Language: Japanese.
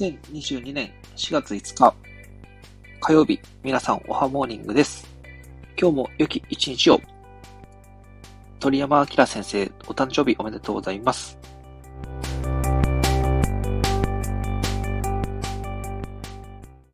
2022年4月5日火曜日、皆さんおはモーニングです。今日も良き一日を。鳥山明先生、お誕生日おめでとうございます。